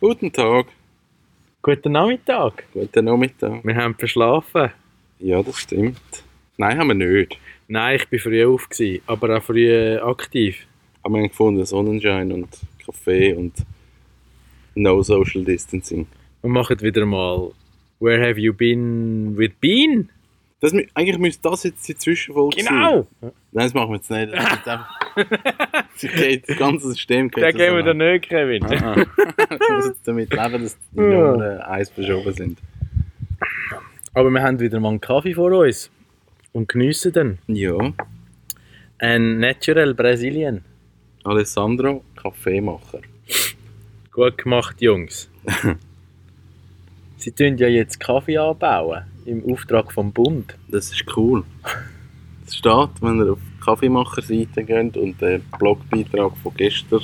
Guten Tag, Guten Nachmittag. guten Nachmittag. Wir haben verschlafen. Ja, das stimmt. Nein, haben wir nicht. Nein, ich war früh auf, gewesen, aber auch früh äh, aktiv. Aber wir haben gefunden, Sonnenschein und Kaffee und no social distancing. Wir machen wieder mal Where have you been with Bean? Das, eigentlich müsste das jetzt die Zwischenfolge sein. Genau! Nein, das machen wir jetzt nicht. Das, geht, das ganze System geht Den geben wir dir nicht, Kevin. Ah, ah. Ich muss jetzt damit leben, dass die. Nummern eins verschoben sind. Aber wir haben wieder mal einen Kaffee vor uns und geniessen den. Ja, Ein Natural Brazilian. Alessandro, Kaffeemacher. Gut gemacht, Jungs. Sie tun ja jetzt Kaffee anbauen im Auftrag vom Bund. Das ist cool. Steht, wenn ihr auf die Kaffeemacher-Seite geht und den Blogbeitrag von gestern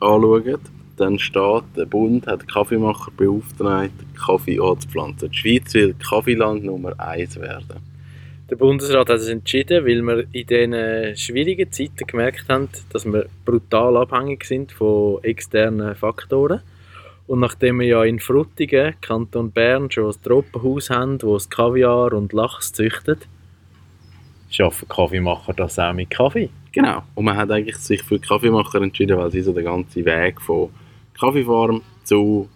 anschaut, dann steht, der Bund hat Kaffeemacher beauftragt, Kaffee anzupflanzen. Die Schweiz will Kaffeeland Nummer 1 werden. Der Bundesrat hat es entschieden, weil wir in diesen schwierigen Zeiten gemerkt haben, dass wir brutal abhängig sind von externen Faktoren. Und nachdem wir ja in Frutigen, Kanton Bern, schon ein Tropenhaus haben, wo es Kaviar und Lachs züchtet, schaffen Kaffeemacher das auch mit Kaffee. Genau. Und man hat eigentlich sich für Kaffeemacher entschieden, weil sie so den ganzen Weg von Kaffeefarm zu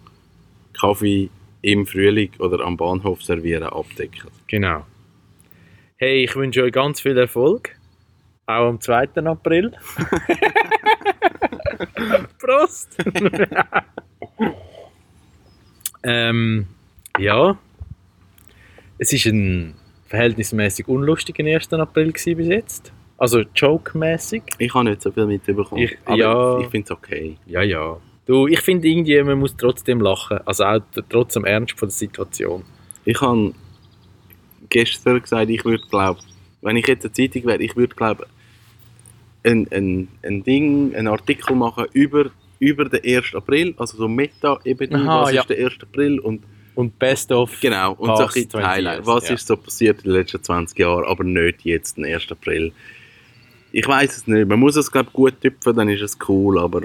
Kaffee im Frühling oder am Bahnhof servieren abdecken. Genau. Hey, ich wünsche euch ganz viel Erfolg. Auch am 2. April. Prost! ähm, ja. Es war ein verhältnismäßig unlustiger 1. April bis jetzt. Also joke-mäßig. Ich habe nicht so viel mitbekommen. Ich- aber ja. ich finde es okay. Ja, ja. Du, ich finde irgendwie, man muss trotzdem lachen. Also auch trotz dem Ernst von der Situation. Ich habe gestern gesagt, ich würde glaube, wenn ich jetzt eine Zeitung wäre, ich würde glaube ein, ein, ein Ding, einen Artikel machen über, über den 1. April, also so Meta-Ebene, Aha, was ja. ist der 1. April und Und Best of. genau, und so ein Past bisschen 20 Highlight. Was ja. ist so passiert in den letzten 20 Jahren, aber nicht jetzt, den 1. April. Ich weiß es nicht, man muss es glaube gut tüpfen, dann ist es cool, aber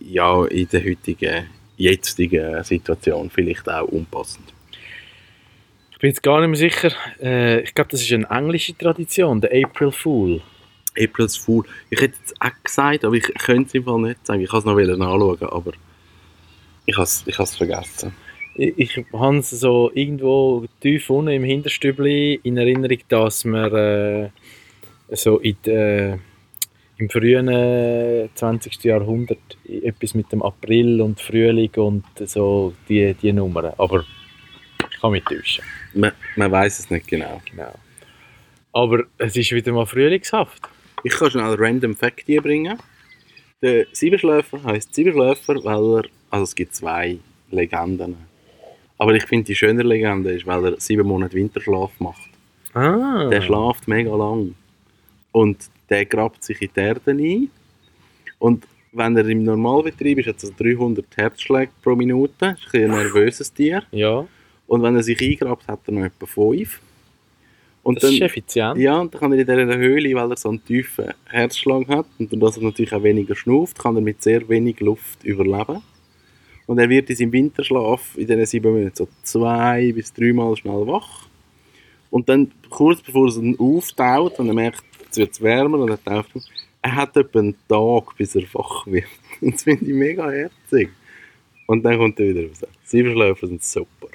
ja, in der heutigen, jetzigen Situation vielleicht auch unpassend. Ich bin jetzt gar nicht mehr sicher. Äh, ich glaube, das ist eine englische Tradition, der April Fool. April's Fool. Ich hätte jetzt auch gesagt, aber ich könnte es im Fall nicht sagen. Ich kann es noch nachschauen, aber ich habe es ich vergessen. Ich, ich habe es so irgendwo tief unten im Hinterstübli in Erinnerung, dass wir äh, so in der, im frühen äh, 20. Jahrhundert etwas mit dem April und Frühling und so die, die Nummern. Aber ich kann mich täuschen. Man, man weiß es nicht genau. Genau. Aber es ist wieder mal frühlingshaft. Ich kann schnell einen Random Fact hier bringen. Der Siebenschläfer heißt Siebenschläfer, weil er. Also es gibt zwei Legenden. Aber ich finde die schönere Legende ist, weil er sieben Monate Winterschlaf macht. Ah. Der schlaft mega lang. Und der grabt sich in die Erde ein. Und wenn er im Normalbetrieb ist, hat er so 300 Herzschläge pro Minute. Das ist ein, ein nervöses Tier. Ja, Und wenn er sich eingrabt, hat er noch etwa 5. Und das ist effizient. ja, und dann kann er in dieser Höhle, weil er so einen tiefen Herzschlag hat und dass er natürlich auch weniger schnauft, kann er mit sehr wenig Luft überleben. Und er wird in seinem Winterschlaf in diesen sieben Monaten so zwei bis dreimal schnell wach. Und dann, kurz bevor dann auftaut und er merkt, es wird wärmer und er taucht auf, er hat etwa einen Tag, bis er wach wird. Und das finde ich mega herzig. Und dann kommt er wieder raus. Siebenschläfer sind super.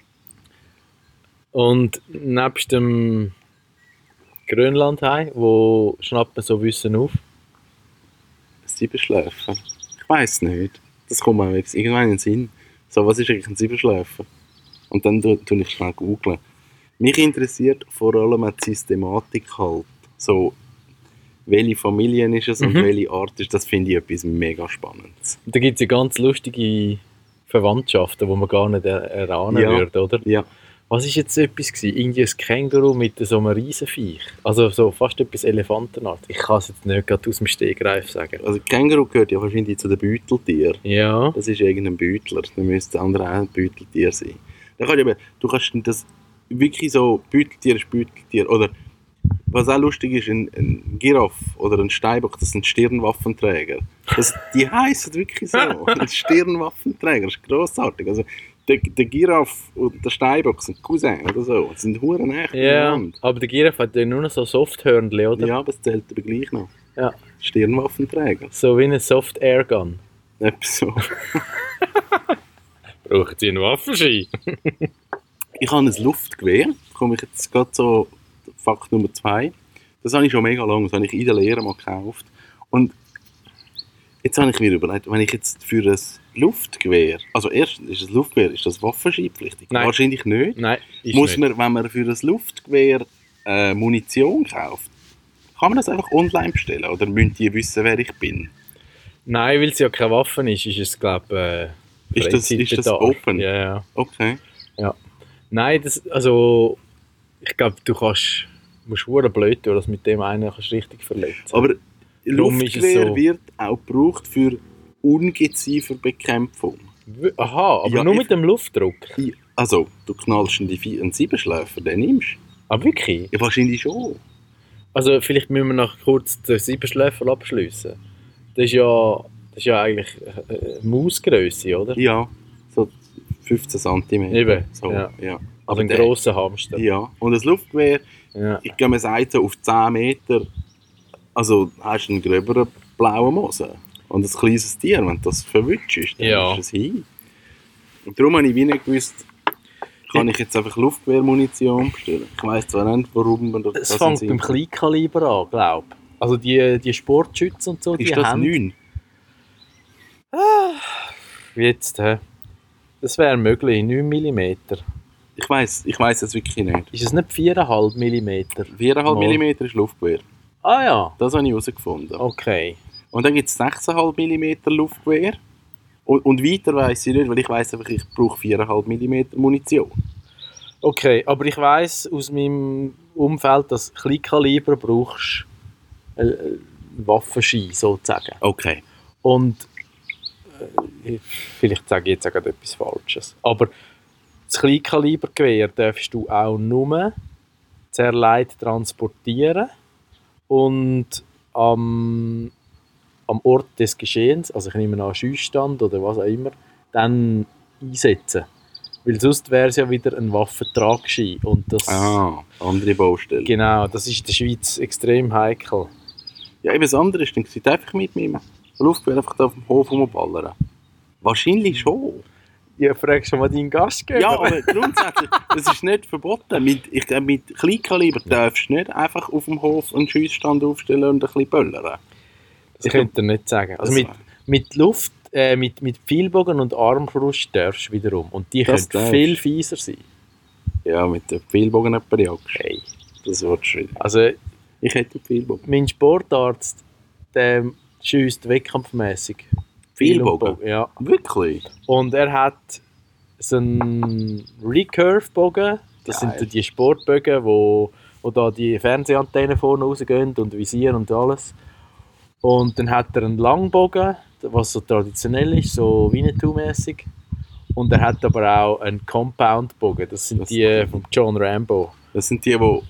Und nebst dem Grönlandhai, wo schnappt man so Wissen auf? Siebenschläfer? Ich weiß nicht. Das kommt mir jetzt irgendwann in den Sinn. So, was ist eigentlich ein Siebenschläfer? Und dann tu, tu ich schnell googeln. Mich interessiert vor allem die Systematik halt. So, welche Familien ist es und Mhm. welche Art ist das, finde ich etwas mega Spannendes. Da gibt es ja ganz lustige Verwandtschaften, die man gar nicht er erahnen Ja. würde, oder? Ja, Was ist jetzt etwas gewesen? Irgendwie ein Känguru mit so einem Riesenviech. Also so fast etwas Elefantenart. Ich kann es jetzt nicht gerade aus dem Stegreif sagen. also Känguru gehört ja wahrscheinlich zu den Beuteltieren. Ja. Das ist irgendein Beutler. Dann müsste das andere auch ein Beuteltier sein. Da kannst du, eben, du kannst das wirklich so, Beuteltier ist Beuteltier. Oder was auch lustig ist, ein, ein Giraffe oder ein Steinbock, das sind Stirnwaffenträger. Das, die heißen wirklich so. Stirnwaffenträger, das ist grossartig. Also, der, der Giraffe und der Steinbock sind Cousin oder so. Das sind Huren echt Ja, aber der Giraffe hat ja nur noch so Softhörnchen, oder? Ja, aber es zählt aber gleich noch. Ja. Stirnwaffenträger. So wie eine Soft Air Gun. Etwas so. Brauchen Sie einen Waffenschein? Ich habe ein Luftgewehr. Komme ich jetzt gerade so Fakt Nummer zwei. Das habe ich schon mega lange. Das habe ich in der Lehre mal gekauft. Und jetzt habe ich mir überlegt, wenn ich jetzt für ein Luftgewehr, also erstens ist das Luftgewehr, ist das waffenscheipflichtig? Nein. Wahrscheinlich nicht. Nein, Muss nicht. man, wenn man für das Luftgewehr äh, Munition kauft, kann man das einfach online bestellen? Oder müssen die wissen, wer ich bin? Nein, weil es ja keine Waffe ist, ist es, glaube ich, äh, Ist das- ist das open? Ja, ja. Okay. Nein, das, also, ich glaube, du kannst, musst hure blöd tun, dass mit dem einen kannst richtig verletzen. Aber Luftgewehr so. wird auch gebraucht für Ungezieferbekämpfung. Aha, aber Ja, nur ich- mit dem Luftdruck. Also, du knallst einen, einen Siebenschläfer, den nimmst Ah, wirklich? Ja, wahrscheinlich schon. Also, vielleicht müssen wir noch kurz den Siebenschläfer abschliessen. Das ist ja, das ist ja eigentlich äh, Mausgröße, oder? Ja, so 15 cm. Eben, So, ja. ja. Also Aber ein der- grosser Hamster. Ja, und das Luftgewehr, Ja. ich glaube, man sagt so auf 10 Meter, also hast du einen gröberen blauen Mosen. Und ein kleines Tier, wenn du das verwutschst, dann Ja. ist es hin. Und darum habe ich wie nicht gewusst, kann ich jetzt einfach Luftgewehrmunition bestellen. Ich weiss zwar nicht, warum man das Es fängt beim Kleinkaliber an, glaube ich. Also die, die Sportschützen und so, die Ist das haben... 9? Jetzt, hä? Das wäre möglich, 9 mm. Ich weiss, ich weiss es wirklich nicht. Ist es nicht 4,5 mm? 4,5 Mal. mm ist Luftgewehr. Ah ja, Das habe ich herausgefunden. okay. Und dann gibt es 6,5 mm Luftgewehr. Und, und weiter weiss ich nicht, weil ich weiss einfach, ich brauche 4,5 mm Munition. Okay, aber ich weiß aus meinem Umfeld, dass Kleinkaliber brauchst äh, äh, Waffenschein sozusagen. Okay. Und äh, vielleicht sage ich jetzt auch etwas Falsches. Aber das Kleinkalibergewehr darfst du auch nur sehr leicht transportieren und am, am Ort des Geschehens, also ich nehme an Schießstand oder was auch immer, dann einsetzen. Weil sonst wäre es ja wieder ein Waffentragschein und das Ah, andere Baustelle. genau, das ist in der Schweiz extrem heikel. Ja, eben das andere ist, dann gewesen, einfach mit meinem Luftgewehr einfach da auf dem Hof rumballern. Wahrscheinlich schon. Ja, fragst schon mal deinen Gastgeber. Ja, aber grundsätzlich, das ist nicht verboten. Mit, ich glaube, mit Kleinkaliber darfst du nicht einfach auf dem Hof einen Schiessstand aufstellen und ein bisschen böllern. Das könnt ihr nicht sagen. Also mit, mit Luft, äh, mit, mit Pfeilbogen und Armbrust darfst du wiederum. Und die Das können viel fieser sein. Ja, mit dem Pfeilbogen jemanden jagst. Hey. Das wird schön. Also Ich hätte Pfeilbogen. mein Sportarzt, der schießt wettkampfmäßig. Pfeilbogen? Ja. Wirklich? Und er hat so einen Recurve-Bogen. Das Geil. sind die Sportbögen, wo, wo da die Fernsehantennen vorne rausgehen und Visier und alles. Und dann hat er einen Langbogen, was so traditionell ist, so Winnetou-mäßig. Und er hat aber auch einen Compound-Bogen. Das sind Das- die von John Rambo. Das sind die, wo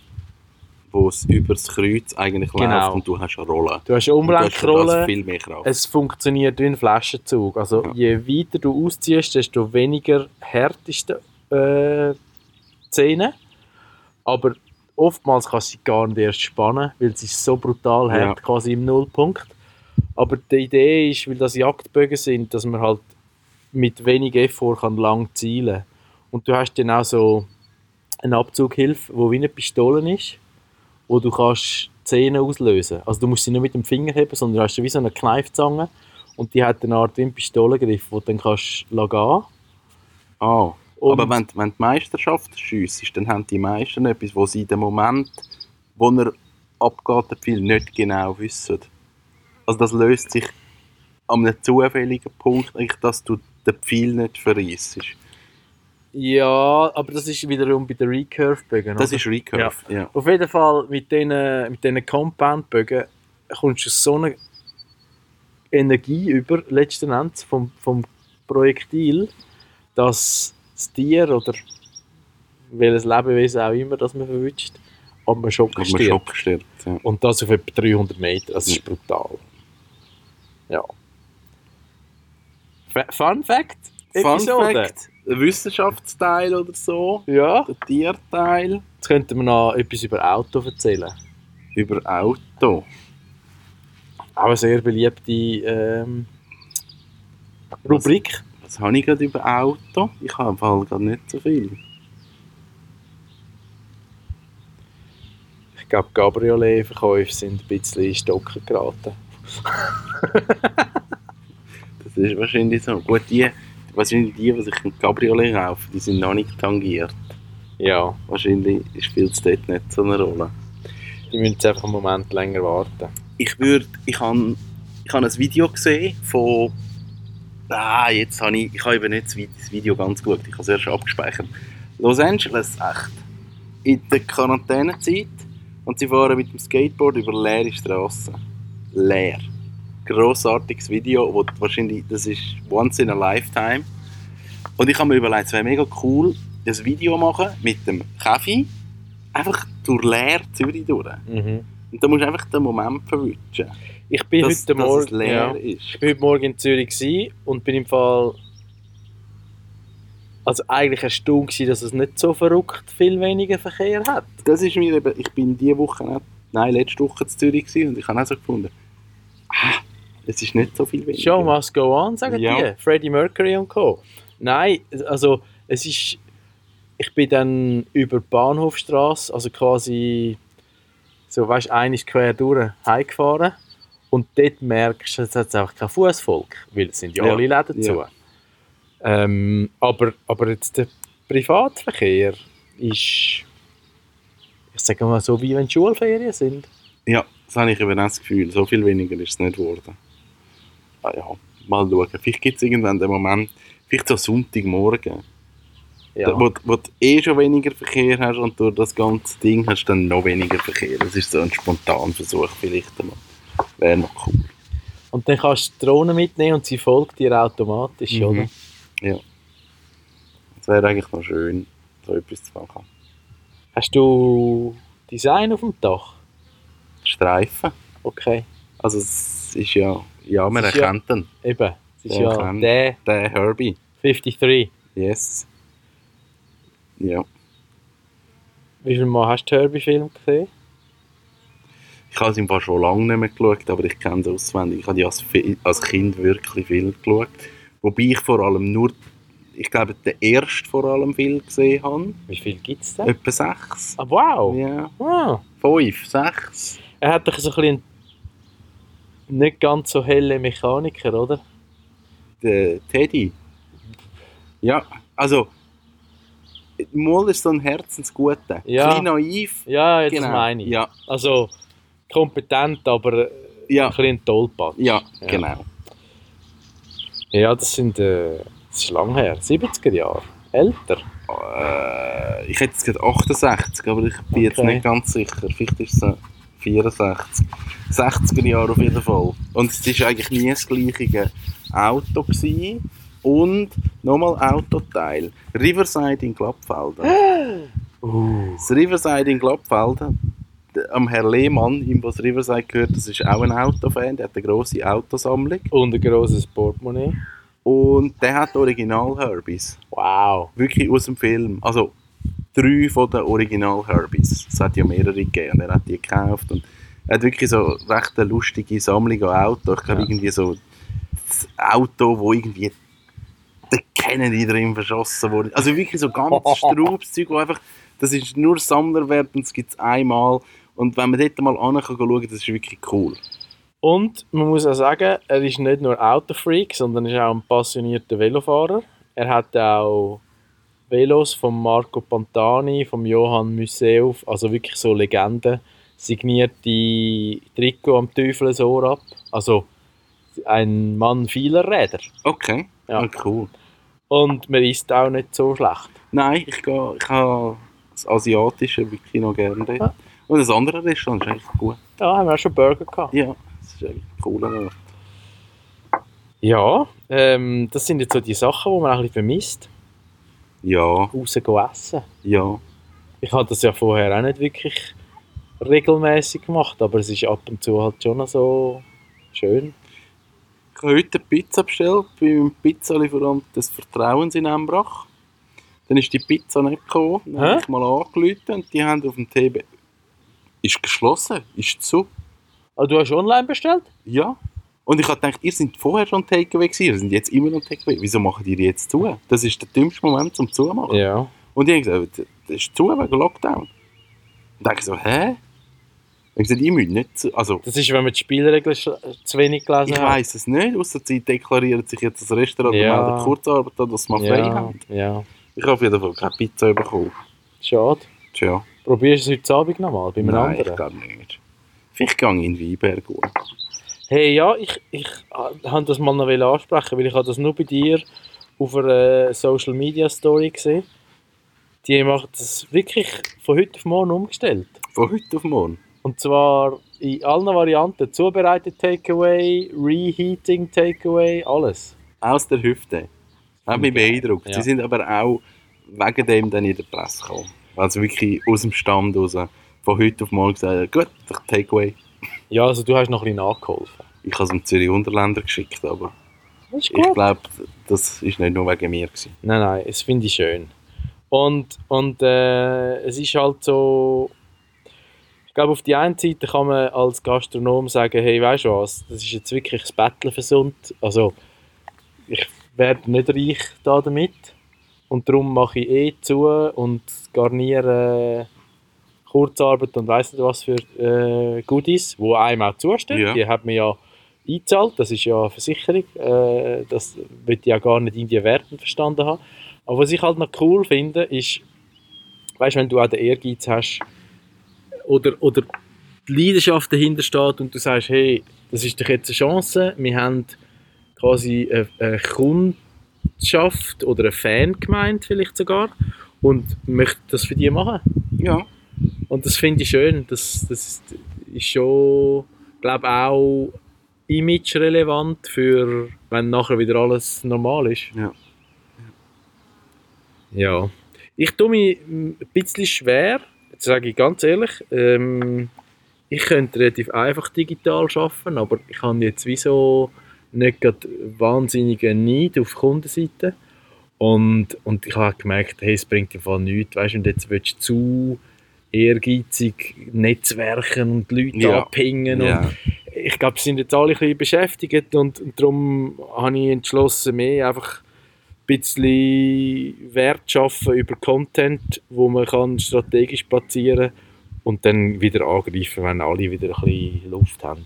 wo es übers Kreuz eigentlich Genau. läuft und du hast eine Rolle. Du hast eine das Umlenkrolle. viel mehr Kraft. Es funktioniert wie ein Flaschenzug. Also Ja. je weiter du ausziehst, desto weniger hart ist die äh, Zähne. Aber oftmals kannst du sie gar nicht erst spannen, weil sie ist so brutal hart, Ja. quasi im Nullpunkt. Aber die Idee ist, weil das Jagdbögen sind, dass man halt mit wenig Effort kann lang zielen Und du hast dann auch so eine Abzughilfe, wo wie eine Pistole ist, wo du kannst Zähne auslösen. Also du musst sie nicht mit dem Finger heben, sondern du hast wie so eine Kneifzange und die hat eine Art wie einen Pistolengriff, wo du dann kannst gehen. Ah, Und- aber wenn, wenn die Meisterschaft schiessest, dann haben die meisten etwas, wo sie in dem Moment, wo er abgeht, Pfeil nicht genau wissen. Also das löst sich an einem zufälligen Punkt, dass du den Pfeil nicht verreissest. Ja, aber das ist wiederum bei den Recurve-Bögen. Das oder? ist Recurve, ja. Auf jeden Fall mit diesen mit diesen Compound-Bögen kommst du so eine Energie über, letzten Endes, vom, vom Projektil, dass das Tier oder welches Lebewesen auch immer, das man verwünscht, ab einem Schock man stirbt. Schock stirbt. Ja. Und das auf etwa 300 Meter. Das ist brutal. Ja. Fa- Fun Fact? Fun Episode. Fact, Wissenschaftsteil oder so, Ja. der Tierteil, Jetzt könnten wir noch etwas über Auto erzählen. über Auto. Auch eine sehr beliebte ähm, Rubrik. Was habe ich gerade über Auto? Ich habe im Fall gerade nicht so viel. Ich glaube, Cabriolet-Verkäufe sind ein bisschen in Stocken geraten. Das ist wahrscheinlich so. Gut, die, wahrscheinlich die, die sich ein Cabriolet kaufen, die sind noch nicht tangiert. Ja, Wahrscheinlich spielt es dort nicht so eine Rolle. die müssen jetzt einfach einen Moment länger warten. Ich würde, ich habe ich hab ein Video gesehen von, ah, jetzt habe ich, ich habe eben nicht das Video ganz gut, ich habe es erst abgespeichert. Los Angeles, echt, in der Quarantänezeit und sie fahren mit dem Skateboard über leere Straßen. Leer. Grossartiges Video, wo wahrscheinlich, das ist once in a lifetime. Und ich habe mir überlegt, es wäre mega cool, ein Video machen mit dem Kaffee, einfach durch leer Zürich durch. Mhm. Und da musst du einfach den Moment verwischen. Ich bin dass, heute dass Morgen. leer ja. ist. Ich bin heute Morgen in Zürich und bin im Fall. Also eigentlich erstaunt gewesen, dass es nicht so verrückt viel weniger Verkehr hat. Das ist mir eben, ich bin diese Woche nein, letzte Woche in Zürich und ich habe auch so gefunden, ah, es ist nicht so viel weniger. Show must go on, sagen Ja. die. Freddie Mercury und Co. Nein, also es ist. Ich bin dann über die Bahnhofstrasse, also quasi so, weißt du, eines quer durch heimgefahren. Und dort merkst du, es hat einfach kein Fußvolk, weil es sind ja Ja. alle Läden zu. Ja. Ähm, aber, aber jetzt der Privatverkehr ist, ich sage mal so, wie wenn Schulferien sind. Ja, das habe ich eben auch das Gefühl, so viel weniger ist es nicht geworden. Ah ja, mal schauen. Vielleicht gibt es irgendwann den Moment, vielleicht so Sonntagmorgen, Ja. wo, wo du eh schon weniger Verkehr hast und durch das ganze Ding hast du dann noch weniger Verkehr. Das ist so ein Spontanversuch vielleicht einmal. Wäre noch cool. Und dann kannst du die Drohne mitnehmen und sie folgt dir automatisch, Mhm. oder? Ja. Das wäre eigentlich noch schön, so etwas zu machen. Hast du Design auf dem Dach? Streifen. Okay. Also ist ja, ja, man Es ist ja- ihn. Eben. Es ist Der ja der Der Herbie. 53. Yes. Ja. Wie viel Mal hast du den Herbie-Film gesehen? Ich habe es im Fall schon lange nicht mehr geschaut, aber ich kenne es auswendig. Ich habe die als, als Kind wirklich viel geschaut. Wobei ich vor allem nur, ich glaube, den ersten vor allem viel gesehen habe. Wie viel gibt es denn? Etwa sechs. Ah, wow! Ja. Ah. Fünf, sechs. Er hat doch so ein bisschen nicht ganz so helle Mechaniker, oder? Der Teddy. Ja, also. Mal ist so ein Herzensguter. Ja. Klein naiv. Ja, jetzt Genau. meine ich. Ja, Also kompetent, aber äh, ja, ein bisschen ein Tollpatsch. ja, Ja. genau. Ja, das sind. Äh, das ist lang her. 70er Jahre. Älter. Äh, ich hätte jetzt gerade 68, aber ich bin jetzt Okay. nicht ganz sicher. Vielleicht ist es 64. 60er Jahre auf jeden Fall. Und es war eigentlich nie das gleiche Auto. Gewesen. Und nochmal Autoteil. Riverside in Glattfelden. Uh. Das Riverside in Glattfelden, der- am Herr Lehmann, ihm was Riverside gehört, das ist auch ein Autofan, der hat eine grosse Autosammlung. Und ein grosses Portemonnaie. Und der hat Original Herbies. Wow. Wirklich aus dem Film. Also drei von den Original Herbies. Es hat ja mehrere gegeben und er hat die gekauft. Und er hat wirklich so recht eine lustige Sammlung an Autos. Ich glaube Ja. irgendwie so das Auto, wo irgendwie der Kennedy drin verschossen wurde. Also wirklich so ganz straubes Zeug, wo einfach, das ist nur Sammlerwert und es gibt es einmal. Und wenn man dort mal an kann schauen, das ist wirklich cool. Und man muss auch sagen, er ist nicht nur Autofreak, sondern ist auch ein passionierter Velofahrer. Er hat auch Velos von Marco Pantani, vom Johann Museum, also wirklich so Legenden, signierte Trikot am Teufelsohr ab. Also ein Mann vieler Räder. Okay, Ja. Ah, cool. Und man isst auch nicht so schlecht. Nein, ich, gehe, ich habe das Asiatische wirklich noch gerne dort. Und das andere Restaurant ist echt gut. Da haben wir auch schon Burger gehabt. Ja, das ist eigentlich ein cooler Ort. Ja, ähm, das sind jetzt so die Sachen, die man auch ein bisschen vermisst. Ja, Rausgehen essen. ja. Ich habe das ja vorher auch nicht wirklich regelmäßig gemacht, aber es ist ab und zu halt schon so schön. Ich habe heute eine Pizza bestellt beim Pizzalieferant des Vertrauens in Embrach. Dann ist die Pizza nicht gekommen. Dann habe ich mal angerufen und die haben auf dem TB... Ist geschlossen, ist zu. Also du hast online bestellt? Ja. Und ich habe gedacht, ihr seid vorher schon Takeaway gewesen, ihr seid jetzt immer noch Takeaway. Wieso machen die jetzt zu? Das ist der dümmste Moment zum Zumachen. Ja. Und ich habe gesagt, das ist zu wegen Lockdown. Und dann dachte ich so, hä? Ich gesagt, ich müsst nicht zu. Also, Das ist, wenn man die Spielregeln zu wenig gelesen ich hat. weiss es nicht. Außer sie deklarieren sich jetzt das Restaurant Ja. und melden Kurzarbeit an, dass sie mal frei Ja, haben. ja. Ich habe auf jeden Fall keine Pizza bekommen. Schade. Tja, Probierst du es heute Abend nochmal bei einem nein, ich anderen? glaube nicht. Vielleicht gehe ich in Weinberg. Hey, ja, ich, ich äh, habe das mal noch ansprechen, weil ich habe das nur bei dir auf einer Social Media Story gesehen. Die machen das wirklich von heute auf morgen umgestellt. Von heute auf morgen. Und zwar in allen Varianten. Zubereitet Takeaway, Reheating Takeaway, alles. Aus der Hüfte. Hat mich beeindruckt. Ja. Sie sind aber auch wegen dem dann in der Presse gekommen. Also wirklich aus dem Stand raus. Von heute auf morgen gesagt, gut, Takeaway. Ja, also du hast noch ein bisschen nachgeholfen. Ich habe es dem Zürich Unterländer geschickt, aber Das ist ich glaube, das ist nicht nur wegen mir. Gewesen. Nein, nein, das finde ich schön. Und, und äh, es ist halt so, ich glaube, auf die einen Seite kann man als Gastronom sagen, hey, weißt du was, das ist jetzt wirklich das Betteln versund. Also, ich werde nicht reich da damit. Und darum mache ich eh zu und garniere Kurzarbeit und weiss nicht was für äh, Goodies, wo einem auch zustehen. Ja. Die hat man ja eingezahlt, das ist ja eine Versicherung. Äh, das wird ja gar nicht in die Werten verstanden haben. Aber was ich halt noch cool finde, ist, weißt wenn du auch den Ehrgeiz hast oder, oder die Leidenschaft dahinter steht und du sagst, hey, das ist doch jetzt eine Chance, wir haben quasi eine, eine Kundschaft oder eine Fangemeinde vielleicht sogar und möchten das für die machen. Ja. Und das finde ich schön. Das, das ist, ist schon, glaube auch image-relevant für, wenn nachher wieder alles normal ist. Ja. Ja. Ich tue mich ein bisschen schwer, jetzt sage ich ganz ehrlich. Ähm, ich könnte relativ einfach digital arbeiten, aber ich habe jetzt wieso nicht gerade wahnsinnigen Neid auf Kundenseite. Und, und ich habe gemerkt, hey, es bringt im Fall nichts. Weißt du, und jetzt willst du zu ehrgeizig netzwerken und Leute Ja. abhängen. Und ja. ich glaube, sie sind jetzt alle ein bisschen beschäftigt und, und darum habe ich entschlossen, mehr einfach ein bisschen Wert zu schaffen über Content, wo man kann strategisch platzieren und dann wieder angreifen, wenn alle wieder ein bisschen Luft haben.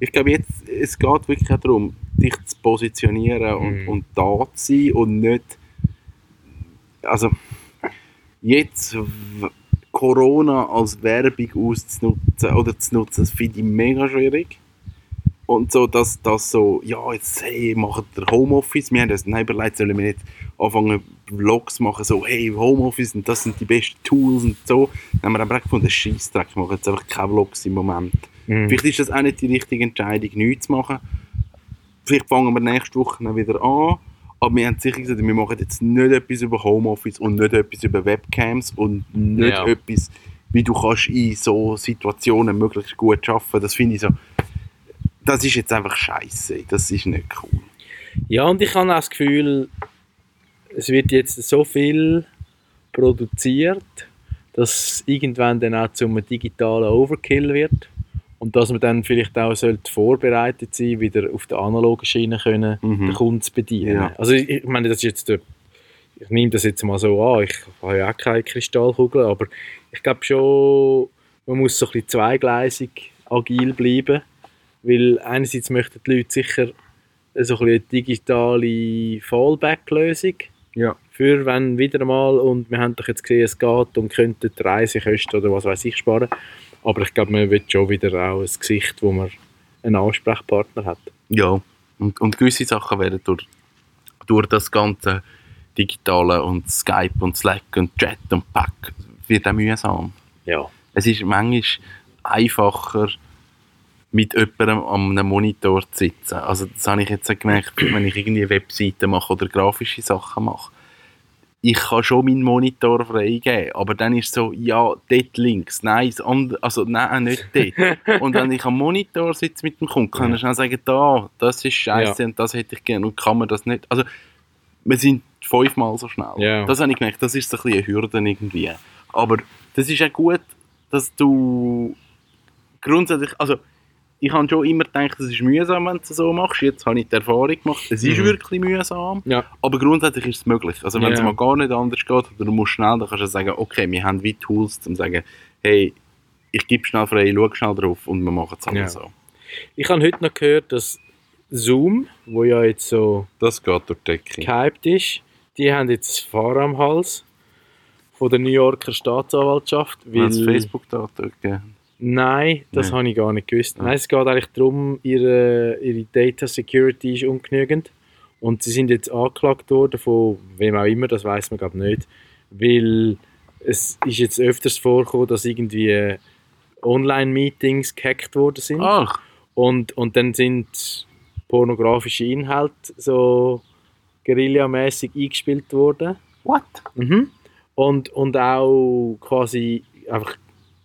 Ich glaube, jetzt, es geht wirklich auch darum, dich zu positionieren und, Mhm. und da zu sein und nicht. Also, jetzt Corona als Werbung auszunutzen oder zu nutzen, das finde ich mega schwierig. Und so, dass das so, ja, jetzt, hey, machen der Homeoffice. Wir haben uns dann überlegt, sollen wir nicht anfangen, Vlogs machen, so, hey, Homeoffice und das sind die besten Tools und so. Dann haben wir aber auch gefunden, Scheissdreck, wir machen jetzt einfach keine Vlogs im Moment. Vielleicht ist das auch nicht die richtige Entscheidung, nichts zu machen. Vielleicht fangen wir nächste Woche dann wieder an. Aber wir haben sicher gesagt, wir machen jetzt nicht etwas über Homeoffice und nicht etwas über Webcams und nicht Ja. etwas, wie du kannst in so Situationen möglichst gut arbeiten. Das finde ich so, das ist jetzt einfach scheiße. Das ist nicht cool. Ja, und ich habe auch das Gefühl, es wird jetzt so viel produziert, dass es irgendwann dann auch zu einem digitalen Overkill wird. Und dass man dann vielleicht auch sollte vorbereitet sein wieder auf der analogen Schiene können, Mhm. den Kunden zu bedienen. Ja. Also ich, ich meine, das ist jetzt ich nehme das jetzt mal so an, ich habe ja auch keine Kristallkugel, aber ich glaube schon, man muss so ein bisschen zweigleisig agil bleiben, weil einerseits möchten die Leute sicher so ein bisschen eine digitale Fallback-Lösung Ja. für wenn wieder mal und wir haben doch jetzt gesehen, es geht und könnten die Reisekosten oder was weiß ich sparen. Aber ich glaube, man will schon wieder auch ein Gesicht, wo man einen Ansprechpartner hat. Ja. Und, und gewisse Sachen werden durch, durch das ganze Digitale und Skype und Slack und Chat und Pack wird auch mühsam. Ja. Es ist manchmal einfacher, mit jemandem an einem Monitor zu sitzen. Also das habe ich jetzt auch gemerkt, wenn ich irgendwie Webseiten mache oder grafische Sachen mache. Ich kann schon meinen Monitor freigeben, aber dann ist es so, ja, dort links, nein, andere, also nein, nicht dort. und wenn ich am Monitor sitze mit dem Kunden, kann Ja. ich schnell sagen, da, das ist scheiße und das hätte ich gerne und kann man das nicht. Also, wir sind fünfmal so schnell. Ja. Das habe ich gemerkt, das ist so ein bisschen eine Hürde irgendwie. Aber das ist auch gut, dass du grundsätzlich, also ich habe schon immer gedacht, es ist mühsam, wenn du es so machst. Jetzt habe ich die Erfahrung gemacht, es ist Mhm. wirklich mühsam. Ja. Aber grundsätzlich ist es möglich. Also wenn es Ja. mal gar nicht anders geht oder du musst schnell, dann kannst du sagen, okay, wir haben wie Tools, um zu sagen, hey, ich gebe schnell frei, schau schnell drauf und wir machen es alle Ja. so. Ich habe heute noch gehört, dass Zoom, wo ja jetzt so Das geht durch die Decke. gehypt ist, die haben jetzt das Fahrer am Hals von der New Yorker Staatsanwaltschaft. Weil es Facebook-Daten gegeben nein, das Nein. habe ich gar nicht gewusst. Ja. Nein, es geht eigentlich darum, ihre, ihre Data Security ist ungenügend. Und sie sind jetzt angeklagt worden von wem auch immer, das weiß man glaube nicht. Weil es ist jetzt öfters vorgekommen, dass irgendwie Online-Meetings gehackt worden sind. Ach, Und, und dann sind pornografische Inhalte so guerillamäßig eingespielt worden. what? Mhm. Und, und auch quasi einfach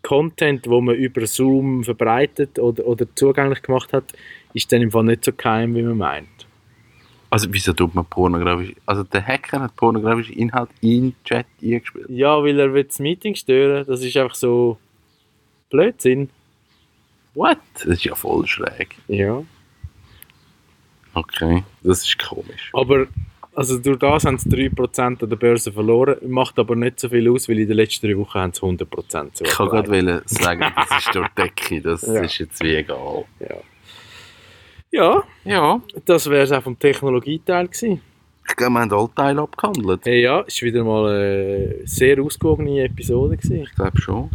Content, wo man über Zoom verbreitet oder, oder zugänglich gemacht hat, ist dann im Fall nicht so geheim, wie man meint. Also wieso tut man pornografisch? Also der Hacker hat pornografische Inhalt in den Chat eingespielt. Ja, weil er will das Meeting stören, das ist einfach so Blödsinn. What? Das ist ja voll schräg. Ja. Okay, das ist komisch. Aber also durch das haben sie 3% an der Börse verloren, macht aber nicht so viel aus, weil in den letzten drei Wochen haben sie 100% so Ich kann gerade sagen, das ist durch die Decke, das Ja. ist jetzt wie egal. Ja. ja, Ja, das wäre es auch vom Technologieteil gewesen. ich glaube, wir haben alle Teile abgehandelt. Hey, ja, es war wieder mal eine sehr ausgewogene Episode. Gewesen. Ich glaube schon.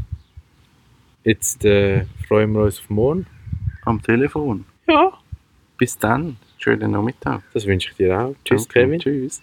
Jetzt äh, freuen wir uns auf morgen. Am Telefon. Ja, Bis dann. Schönen Nachmittag. das wünsche ich dir auch. Tschüss, Danke. Kevin. Tschüss.